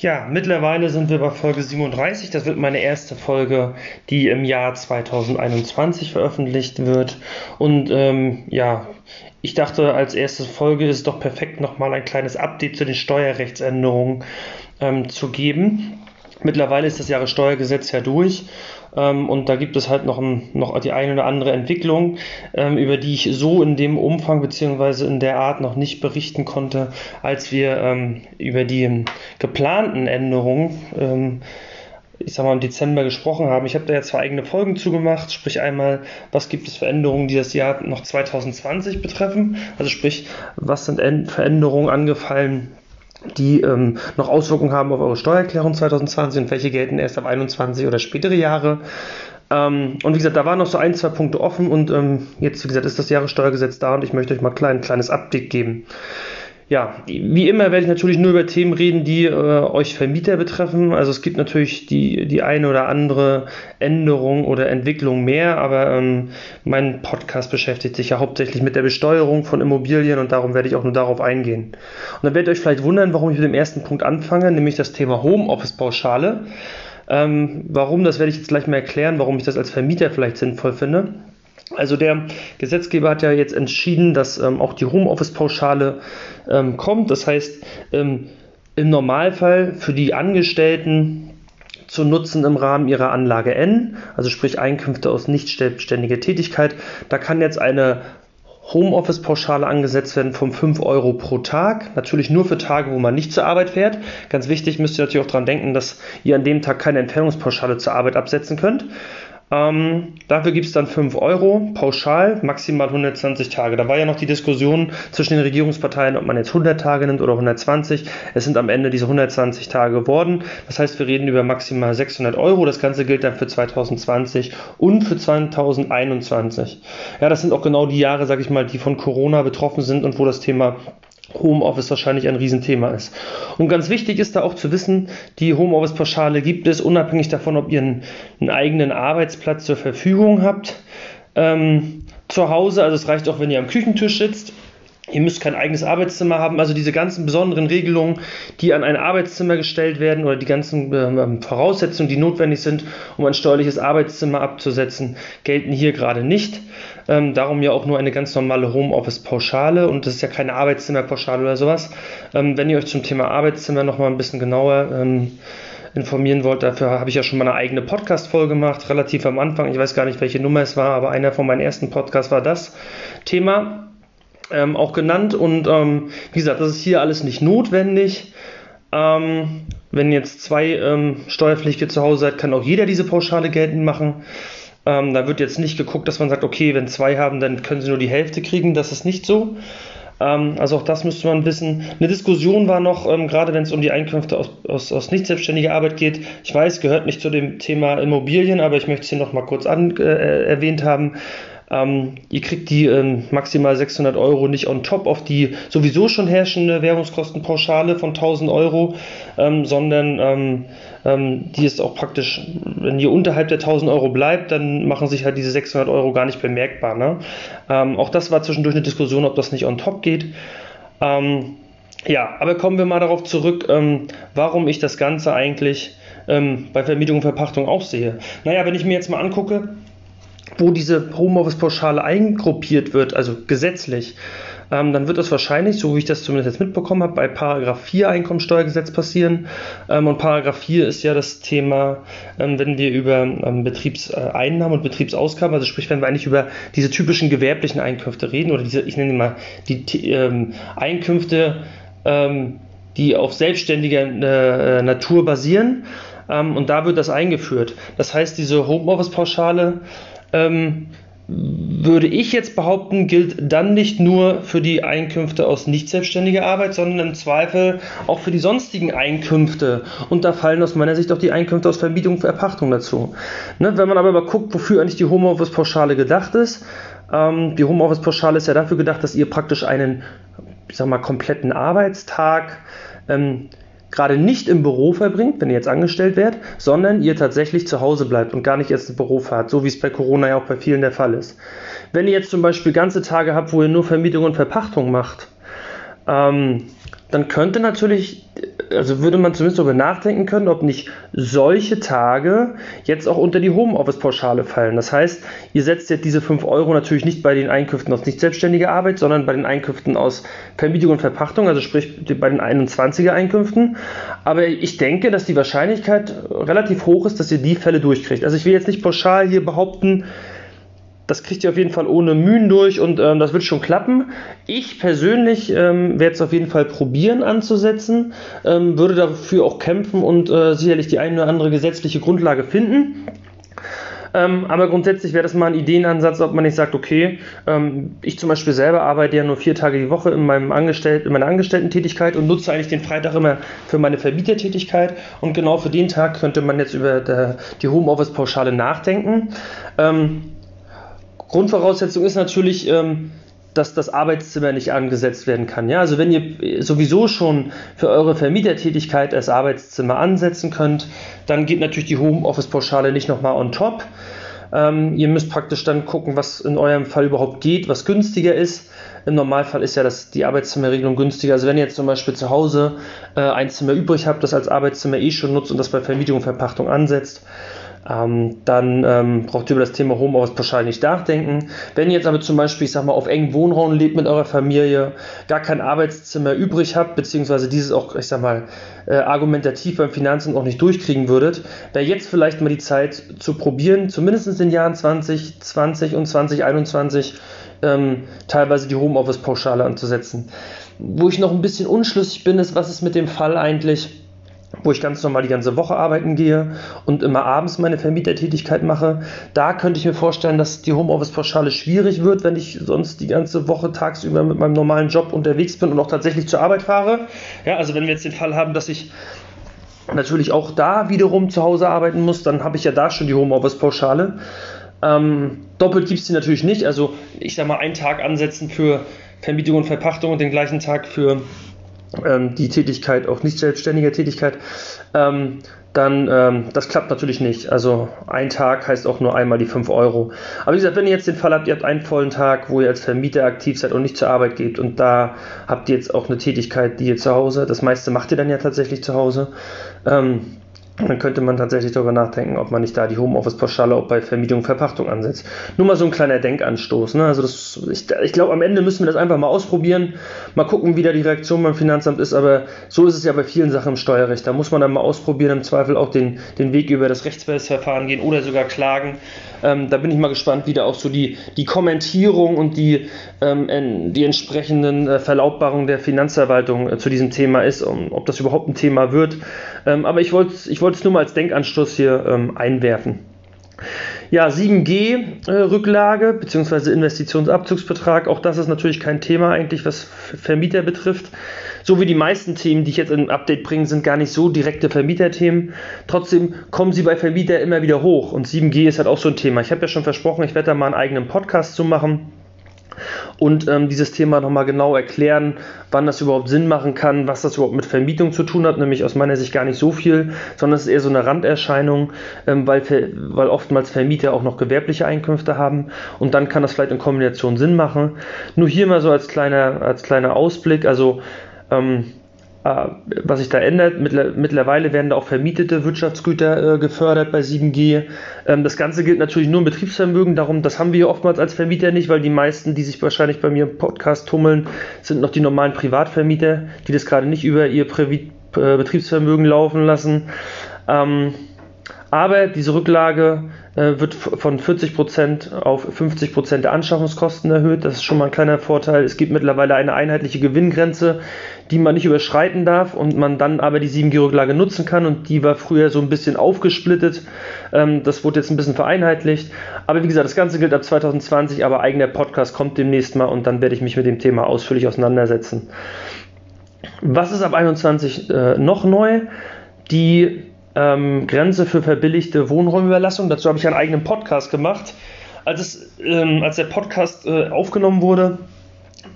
Ja, mittlerweile sind wir bei Folge 37. Das wird meine erste Folge, die im Jahr 2021 veröffentlicht wird. Und ähm, ja, ich dachte, als erste Folge ist es doch perfekt, nochmal ein kleines Update zu den Steuerrechtsänderungen ähm, zu geben. Mittlerweile ist das Jahressteuergesetz ja durch ähm, und da gibt es halt noch, ein, noch die eine oder andere Entwicklung, ähm, über die ich so in dem Umfang bzw. in der Art noch nicht berichten konnte, als wir ähm, über die geplanten Änderungen ähm, ich sag mal, im Dezember gesprochen haben. Ich habe da ja zwei eigene Folgen zugemacht, sprich einmal, was gibt es für Änderungen, die das Jahr noch 2020 betreffen, also sprich, was sind Veränderungen angefallen, die ähm, noch Auswirkungen haben auf eure Steuererklärung 2020 und welche gelten erst ab 21 oder spätere Jahre. Ähm, und wie gesagt, da waren noch so ein, zwei Punkte offen und ähm, jetzt, wie gesagt, ist das Jahressteuergesetz da und ich möchte euch mal ein kleines Update geben ja, wie immer werde ich natürlich nur über Themen reden, die äh, euch Vermieter betreffen. Also es gibt natürlich die, die eine oder andere Änderung oder Entwicklung mehr, aber ähm, mein Podcast beschäftigt sich ja hauptsächlich mit der Besteuerung von Immobilien und darum werde ich auch nur darauf eingehen. Und dann werdet ihr euch vielleicht wundern, warum ich mit dem ersten Punkt anfange, nämlich das Thema Homeoffice-Pauschale. Ähm, warum, das werde ich jetzt gleich mal erklären, warum ich das als Vermieter vielleicht sinnvoll finde. Also der Gesetzgeber hat ja jetzt entschieden, dass ähm, auch die Homeoffice-Pauschale ähm, kommt. Das heißt, ähm, im Normalfall für die Angestellten zu nutzen im Rahmen ihrer Anlage N, also sprich Einkünfte aus nicht selbstständiger Tätigkeit, da kann jetzt eine Homeoffice-Pauschale angesetzt werden von 5 Euro pro Tag. Natürlich nur für Tage, wo man nicht zur Arbeit fährt. Ganz wichtig, müsst ihr natürlich auch daran denken, dass ihr an dem Tag keine Entfernungspauschale zur Arbeit absetzen könnt. Ähm, dafür gibt es dann 5 Euro pauschal, maximal 120 Tage. Da war ja noch die Diskussion zwischen den Regierungsparteien, ob man jetzt 100 Tage nimmt oder 120. Es sind am Ende diese 120 Tage geworden. Das heißt, wir reden über maximal 600 Euro. Das Ganze gilt dann für 2020 und für 2021. Ja, das sind auch genau die Jahre, sag ich mal, die von Corona betroffen sind und wo das Thema Homeoffice wahrscheinlich ein Riesenthema ist. Und ganz wichtig ist da auch zu wissen, die Homeoffice-Pauschale gibt es unabhängig davon, ob ihr einen, einen eigenen Arbeitsplatz zur Verfügung habt. Ähm, zu Hause, also es reicht auch, wenn ihr am Küchentisch sitzt. Ihr müsst kein eigenes Arbeitszimmer haben. Also diese ganzen besonderen Regelungen, die an ein Arbeitszimmer gestellt werden oder die ganzen ähm, Voraussetzungen, die notwendig sind, um ein steuerliches Arbeitszimmer abzusetzen, gelten hier gerade nicht. Ähm, darum ja auch nur eine ganz normale Homeoffice-Pauschale und das ist ja keine Arbeitszimmerpauschale oder sowas. Ähm, wenn ihr euch zum Thema Arbeitszimmer nochmal ein bisschen genauer ähm, informieren wollt, dafür habe ich ja schon mal eine eigene Podcast-Folge gemacht, relativ am Anfang. Ich weiß gar nicht, welche Nummer es war, aber einer von meinen ersten Podcasts war das Thema ähm, auch genannt. Und ähm, wie gesagt, das ist hier alles nicht notwendig. Ähm, wenn jetzt zwei ähm, Steuerpflichtige zu Hause seid, kann auch jeder diese Pauschale geltend machen. Ähm, da wird jetzt nicht geguckt, dass man sagt, okay, wenn zwei haben, dann können sie nur die Hälfte kriegen. Das ist nicht so. Ähm, also auch das müsste man wissen. Eine Diskussion war noch, gerade wenn es um die Einkünfte aus, aus, aus nicht selbstständiger Arbeit geht. Ich weiß, gehört nicht zu dem Thema Immobilien, aber ich möchte es hier noch mal kurz an, äh, erwähnt haben. Ähm, ihr kriegt die ähm, maximal 600 Euro nicht on top auf die sowieso schon herrschende Währungskostenpauschale von 1000 Euro, ähm, sondern ähm, ähm, die ist auch praktisch, wenn ihr unterhalb der 1000 Euro bleibt, dann machen sich halt diese 600 Euro gar nicht bemerkbar. Ne? Ähm, auch das war zwischendurch eine Diskussion, ob das nicht on top geht. ja, aber kommen wir mal darauf zurück, warum ich das Ganze eigentlich bei Vermietung und Verpachtung auch sehe. Naja, wenn ich mir jetzt mal angucke, wo diese Homeoffice-Pauschale eingruppiert wird, also gesetzlich, ähm, dann wird das wahrscheinlich, so wie ich das zumindest jetzt mitbekommen habe, bei Paragraph 4 Einkommensteuergesetz passieren. Ähm, und Paragraph 4 ist ja das Thema, ähm, wenn wir über ähm, Betriebseinnahmen und Betriebsausgaben, also sprich, wenn wir eigentlich über diese typischen gewerblichen Einkünfte reden oder diese, ich nenne mal die ähm, Einkünfte, ähm, die auf selbstständiger äh, Natur basieren. und da wird das eingeführt. Das heißt, diese Homeoffice-Pauschale ähm, würde ich jetzt behaupten, gilt dann nicht nur für die Einkünfte aus nicht selbstständiger Arbeit, sondern im Zweifel auch für die sonstigen Einkünfte. Und da fallen aus meiner Sicht auch die Einkünfte aus Vermietung und Verpachtung dazu. Ne, wenn man aber mal guckt, wofür eigentlich die Homeoffice-Pauschale gedacht ist, ähm, die Homeoffice-Pauschale ist ja dafür gedacht, dass ihr praktisch einen, ich sag mal, kompletten Arbeitstag ähm, gerade nicht im Büro verbringt, wenn ihr jetzt angestellt werdet, sondern ihr tatsächlich zu Hause bleibt und gar nicht erst ins Büro fahrt, so wie es bei Corona ja auch bei vielen der Fall ist. Wenn ihr jetzt zum Beispiel ganze Tage habt, wo ihr nur Vermietung und Verpachtung macht, ähm, dann könnte natürlich, also würde man zumindest darüber nachdenken können, ob nicht solche Tage jetzt auch unter die Homeoffice-Pauschale fallen. Das heißt, ihr setzt jetzt diese 5 Euro natürlich nicht bei den Einkünften aus nicht selbstständiger Arbeit, sondern bei den Einkünften aus Vermietung und Verpachtung, also sprich bei den 21er Einkünften. Aber ich denke, dass die Wahrscheinlichkeit relativ hoch ist, dass ihr die Fälle durchkriegt. Also ich will jetzt nicht pauschal hier behaupten, das kriegt ihr auf jeden Fall ohne Mühen durch und ähm, das wird schon klappen. Ich persönlich ähm, werde es auf jeden Fall probieren anzusetzen, ähm, würde dafür auch kämpfen und äh, sicherlich die eine oder andere gesetzliche Grundlage finden. Ähm, aber grundsätzlich wäre das mal ein Ideenansatz, ob man nicht sagt, okay, ähm, ich zum Beispiel selber arbeite ja nur vier Tage die Woche in, meinem Angestellten, in meiner Angestellten-Tätigkeit und nutze eigentlich den Freitag immer für meine Vermietertätigkeit und genau für den Tag könnte man jetzt über der, die Homeoffice-Pauschale nachdenken. Ähm, Grundvoraussetzung ist natürlich, ähm, dass das Arbeitszimmer nicht angesetzt werden kann. Ja, also wenn ihr sowieso schon für eure Vermietertätigkeit das Arbeitszimmer ansetzen könnt, dann geht natürlich die Homeoffice-Pauschale nicht nochmal on top. Ähm, ihr müsst praktisch dann gucken, was in eurem Fall überhaupt geht, was günstiger ist. Im Normalfall ist ja das, die Arbeitszimmerregelung günstiger. Also wenn ihr jetzt zum Beispiel zu Hause äh, ein Zimmer übrig habt, das als Arbeitszimmer eh schon nutzt und das bei Vermietung und Verpachtung ansetzt, ähm, dann ähm, braucht ihr über das Thema Homeoffice pauschal nicht nachdenken. Wenn ihr jetzt aber zum Beispiel, ich sag mal, auf engen Wohnraum lebt mit eurer Familie, gar kein Arbeitszimmer übrig habt, beziehungsweise dieses auch, ich sag mal, äh, argumentativ beim Finanzamt auch nicht durchkriegen würdet, wäre jetzt vielleicht mal die Zeit zu probieren, zumindest in den Jahren 2020 und 2021 ähm, teilweise die Homeoffice-Pauschale anzusetzen. Wo ich noch ein bisschen unschlüssig bin, ist, was ist mit dem Fall eigentlich, wo ich ganz normal die ganze Woche arbeiten gehe und immer abends meine Vermietertätigkeit mache. Da könnte ich mir vorstellen, dass die Homeoffice-Pauschale schwierig wird, wenn ich sonst die ganze Woche tagsüber mit meinem normalen Job unterwegs bin und auch tatsächlich zur Arbeit fahre. Ja, also wenn wir jetzt den Fall haben, dass ich natürlich auch da wiederum zu Hause arbeiten muss, dann habe ich ja da schon die Homeoffice-Pauschale. Ähm, doppelt gibt es die natürlich nicht. Also ich sage mal, einen Tag ansetzen für Vermietung und Verpachtung und den gleichen Tag für ähm, die Tätigkeit, auch nicht selbstständige Tätigkeit, ähm, dann ähm, das klappt natürlich nicht. Also ein Tag heißt auch nur einmal die 5 Euro. Aber wie gesagt, wenn ihr jetzt den Fall habt, ihr habt einen vollen Tag, wo ihr als Vermieter aktiv seid und nicht zur Arbeit geht und da habt ihr jetzt auch eine Tätigkeit, die ihr zu Hause, das meiste macht ihr dann ja tatsächlich zu Hause, ähm, dann könnte man tatsächlich darüber nachdenken, ob man nicht da die Homeoffice-Pauschale auch bei Vermietung und Verpachtung ansetzt. Nur mal so ein kleiner Denkanstoß. Ne? Also das, ich, ich glaube, am Ende müssen wir das einfach mal ausprobieren, mal gucken, wie da die Reaktion beim Finanzamt ist. Aber so ist es ja bei vielen Sachen im Steuerrecht. Da muss man dann mal ausprobieren, im Zweifel auch den, den Weg über das Rechtsverfahren gehen oder sogar klagen. Ähm, da bin ich mal gespannt, wie da auch so die, die Kommentierung und die, ähm, die entsprechenden äh, Verlautbarungen der Finanzverwaltung äh, zu diesem Thema ist, um, ob das überhaupt ein Thema wird. Ähm, aber ich wollte ich es nur mal als Denkanstoß hier ähm, einwerfen. Ja, 7G-Rücklage äh, bzw. Investitionsabzugsbetrag, auch das ist natürlich kein Thema eigentlich, was Vermieter betrifft. So wie die meisten Themen, die ich jetzt im Update bringe, sind gar nicht so direkte Vermieterthemen. Trotzdem kommen sie bei Vermieter immer wieder hoch und 7G ist halt auch so ein Thema. Ich habe ja schon versprochen, ich werde da mal einen eigenen Podcast zu machen und ähm, dieses Thema nochmal genau erklären, wann das überhaupt Sinn machen kann, was das überhaupt mit Vermietung zu tun hat, nämlich aus meiner Sicht gar nicht so viel, sondern es ist eher so eine Randerscheinung, ähm, weil, weil oftmals Vermieter auch noch gewerbliche Einkünfte haben und dann kann das vielleicht in Kombination Sinn machen. Nur hier mal so als kleiner, als kleiner Ausblick, also ähm, äh, was sich da ändert. Mittlerweile werden da auch vermietete Wirtschaftsgüter äh, gefördert bei 7G. Ähm, das Ganze gilt natürlich nur im Betriebsvermögen, darum, das haben wir oftmals als Vermieter nicht, weil die meisten, die sich wahrscheinlich bei mir im Podcast tummeln, sind noch die normalen Privatvermieter, die das gerade nicht über ihr Privi äh, Betriebsvermögen laufen lassen. Ähm, aber diese Rücklage äh, wird von 40% auf 50% der Anschaffungskosten erhöht. Das ist schon mal ein kleiner Vorteil. Es gibt mittlerweile eine einheitliche Gewinngrenze, die man nicht überschreiten darf und man dann aber die 7G-Rücklage nutzen kann und die war früher so ein bisschen aufgesplittet. Ähm, das wurde jetzt ein bisschen vereinheitlicht. Aber wie gesagt, das Ganze gilt ab 2020, aber eigener Podcast kommt demnächst mal und dann werde ich mich mit dem Thema ausführlich auseinandersetzen. Was ist ab 21 äh, noch neu? Die ähm, Grenze für verbilligte Wohnraumüberlassung. Dazu habe ich einen eigenen Podcast gemacht. Als, es, ähm, als der Podcast äh, aufgenommen wurde,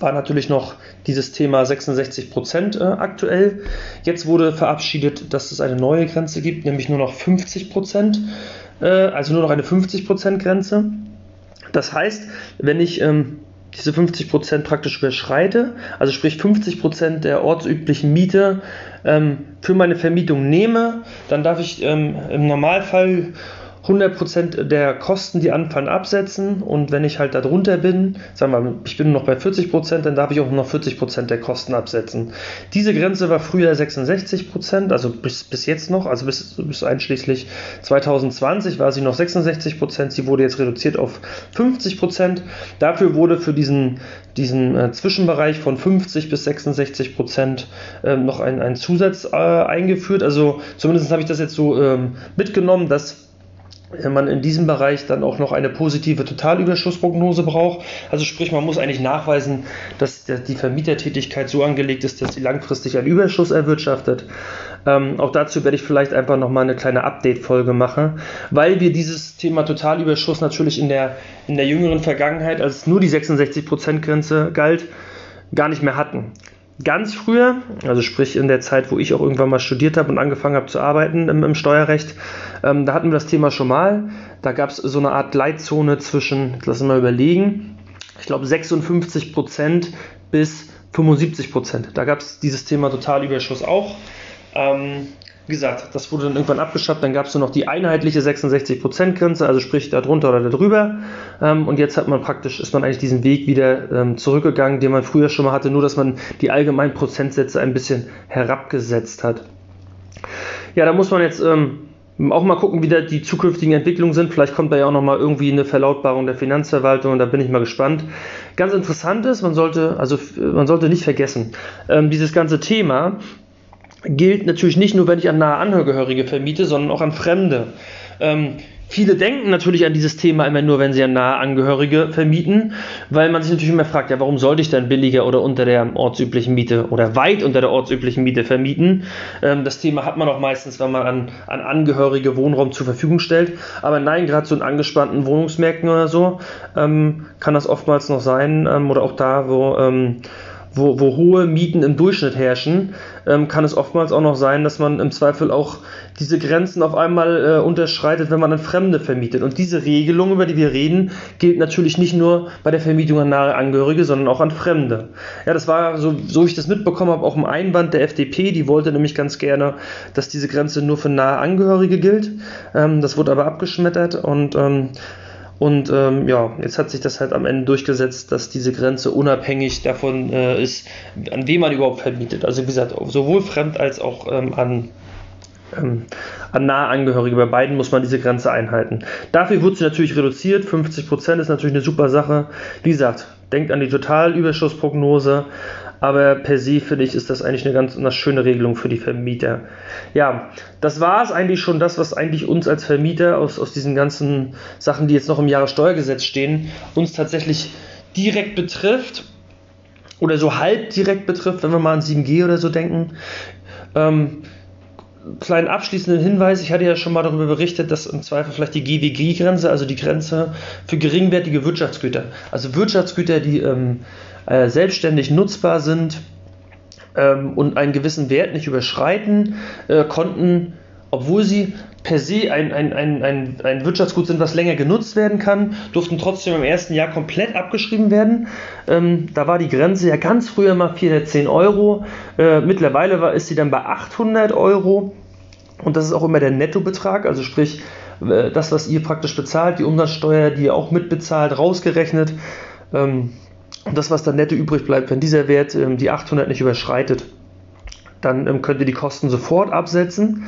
war natürlich noch dieses Thema 66 Prozent äh, aktuell. Jetzt wurde verabschiedet, dass es eine neue Grenze gibt, nämlich nur noch 50 Prozent, äh, also nur noch eine 50 Prozent Grenze. Das heißt, wenn ich ähm, diese 50% praktisch überschreite, also sprich 50% der ortsüblichen Miete ähm, für meine Vermietung nehme, dann darf ich ähm, im Normalfall 100% der Kosten, die anfallen, absetzen und wenn ich halt darunter bin, sagen wir mal, ich bin noch bei 40%, dann darf ich auch noch 40% der Kosten absetzen. Diese Grenze war früher 66%, also bis, bis jetzt noch, also bis, bis einschließlich 2020 war sie noch 66%, sie wurde jetzt reduziert auf 50%. Dafür wurde für diesen, diesen äh, Zwischenbereich von 50 bis 66% äh, noch ein, ein Zusatz äh, eingeführt, also zumindest habe ich das jetzt so ähm, mitgenommen, dass man in diesem Bereich dann auch noch eine positive Totalüberschussprognose braucht. Also sprich, man muss eigentlich nachweisen, dass die Vermietertätigkeit so angelegt ist, dass sie langfristig einen Überschuss erwirtschaftet. Ähm, auch dazu werde ich vielleicht einfach nochmal eine kleine Update-Folge machen, weil wir dieses Thema Totalüberschuss natürlich in der, in der jüngeren Vergangenheit, als nur die 66%-Grenze galt, gar nicht mehr hatten ganz früher, also sprich in der Zeit, wo ich auch irgendwann mal studiert habe und angefangen habe zu arbeiten im, im Steuerrecht, ähm, da hatten wir das Thema schon mal. Da gab es so eine Art Leitzone zwischen, lass uns mal überlegen, ich glaube 56% bis 75% Da gab es dieses Thema Totalüberschuss auch. Ähm, wie gesagt, das wurde dann irgendwann abgeschafft, dann gab es nur noch die einheitliche 66%-Grenze, also sprich darunter oder darüber. Ähm, und jetzt hat man praktisch, ist man eigentlich diesen Weg wieder ähm, zurückgegangen, den man früher schon mal hatte, nur dass man die allgemeinen Prozentsätze ein bisschen herabgesetzt hat. Ja, da muss man jetzt ähm, auch mal gucken, wie da die zukünftigen Entwicklungen sind. Vielleicht kommt da ja auch noch mal irgendwie eine Verlautbarung der Finanzverwaltung und da bin ich mal gespannt. Ganz interessant ist, man sollte, also man sollte nicht vergessen, ähm, dieses ganze Thema gilt natürlich nicht nur, wenn ich an nahe Angehörige vermiete, sondern auch an Fremde. Ähm, viele denken natürlich an dieses Thema immer nur, wenn sie an nahe Angehörige vermieten, weil man sich natürlich immer fragt, ja, warum sollte ich dann billiger oder unter der ortsüblichen Miete oder weit unter der ortsüblichen Miete vermieten? Ähm, das Thema hat man auch meistens, wenn man an, an Angehörige Wohnraum zur Verfügung stellt. Aber nein, gerade so in angespannten Wohnungsmärkten oder so ähm, kann das oftmals noch sein ähm, oder auch da, wo ähm, wo, wo hohe Mieten im Durchschnitt herrschen, ähm, kann es oftmals auch noch sein, dass man im Zweifel auch diese Grenzen auf einmal äh, unterschreitet, wenn man an Fremde vermietet. Und diese Regelung, über die wir reden, gilt natürlich nicht nur bei der Vermietung an nahe Angehörige, sondern auch an Fremde. Ja, das war, so, so ich das mitbekommen habe, auch im Einwand der FDP. Die wollte nämlich ganz gerne, dass diese Grenze nur für nahe Angehörige gilt. Ähm, das wurde aber abgeschmettert und ähm, und ähm, ja, jetzt hat sich das halt am Ende durchgesetzt, dass diese Grenze unabhängig davon äh, ist, an wen man überhaupt vermietet. Also wie gesagt, sowohl fremd als auch ähm, an, ähm, an nahe Angehörige. Bei beiden muss man diese Grenze einhalten. Dafür wird sie natürlich reduziert. 50% ist natürlich eine super Sache. Wie gesagt, denkt an die Totalüberschussprognose. Aber per se finde ich, ist das eigentlich eine ganz eine schöne Regelung für die Vermieter. Ja, das war es eigentlich schon, das, was eigentlich uns als Vermieter aus, aus diesen ganzen Sachen, die jetzt noch im Jahressteuergesetz stehen, uns tatsächlich direkt betrifft oder so halb direkt betrifft, wenn wir mal an 7G oder so denken. Ähm, kleinen abschließenden Hinweis, ich hatte ja schon mal darüber berichtet, dass im Zweifel vielleicht die GWG-Grenze, also die Grenze für geringwertige Wirtschaftsgüter, also Wirtschaftsgüter, die ähm, äh, selbstständig nutzbar sind ähm, und einen gewissen Wert nicht überschreiten, äh, konnten, obwohl sie per se ein, ein, ein, ein, Wirtschaftsgut sind, was länger genutzt werden kann, durften trotzdem im ersten Jahr komplett abgeschrieben werden. Ähm, da war die Grenze ja ganz früher mal 410 Euro. Äh, mittlerweile war, ist sie dann bei 800 Euro. Und das ist auch immer der Nettobetrag, also sprich äh, das, was ihr praktisch bezahlt, die Umsatzsteuer, die ihr auch mitbezahlt, rausgerechnet. Ähm, das, was dann netto übrig bleibt, wenn dieser Wert ähm, die 800 nicht überschreitet, dann ähm, könnt ihr die Kosten sofort absetzen.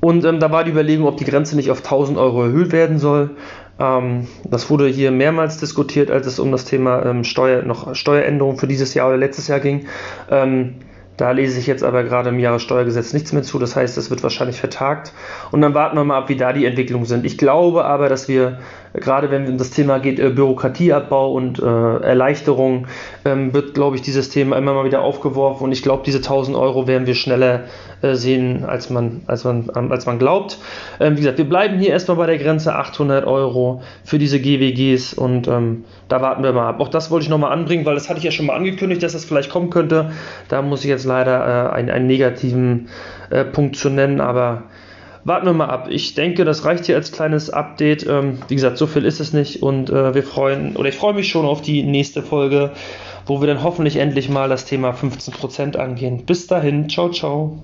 Und ähm, da war die Überlegung, ob die Grenze nicht auf 1000 Euro erhöht werden soll. Ähm, das wurde hier mehrmals diskutiert, als es um das Thema ähm, Steuer, noch Steueränderungen für dieses Jahr oder letztes Jahr ging. Ähm, da lese ich jetzt aber gerade im Jahressteuergesetz nichts mehr zu. Das heißt, es wird wahrscheinlich vertagt. Und dann warten wir mal ab, wie da die Entwicklungen sind. Ich glaube aber, dass wir gerade wenn es um das Thema geht, äh, Bürokratieabbau und äh, Erleichterung, ähm, wird, glaube ich, dieses Thema immer mal wieder aufgeworfen und ich glaube, diese 1000 Euro werden wir schneller äh, sehen, als man, als man, als man glaubt. Ähm, wie gesagt, wir bleiben hier erstmal bei der Grenze 800 Euro für diese GWGs und ähm, da warten wir mal ab. Auch das wollte ich nochmal anbringen, weil das hatte ich ja schon mal angekündigt, dass das vielleicht kommen könnte. Da muss ich jetzt leider äh, einen, einen negativen äh, Punkt zu nennen, aber warten wir mal ab. Ich denke, das reicht hier als kleines Update. Ähm, wie gesagt, so viel ist es nicht und äh, wir freuen, oder ich freue mich schon auf die nächste Folge, wo wir dann hoffentlich endlich mal das Thema 15% angehen. Bis dahin, ciao, ciao.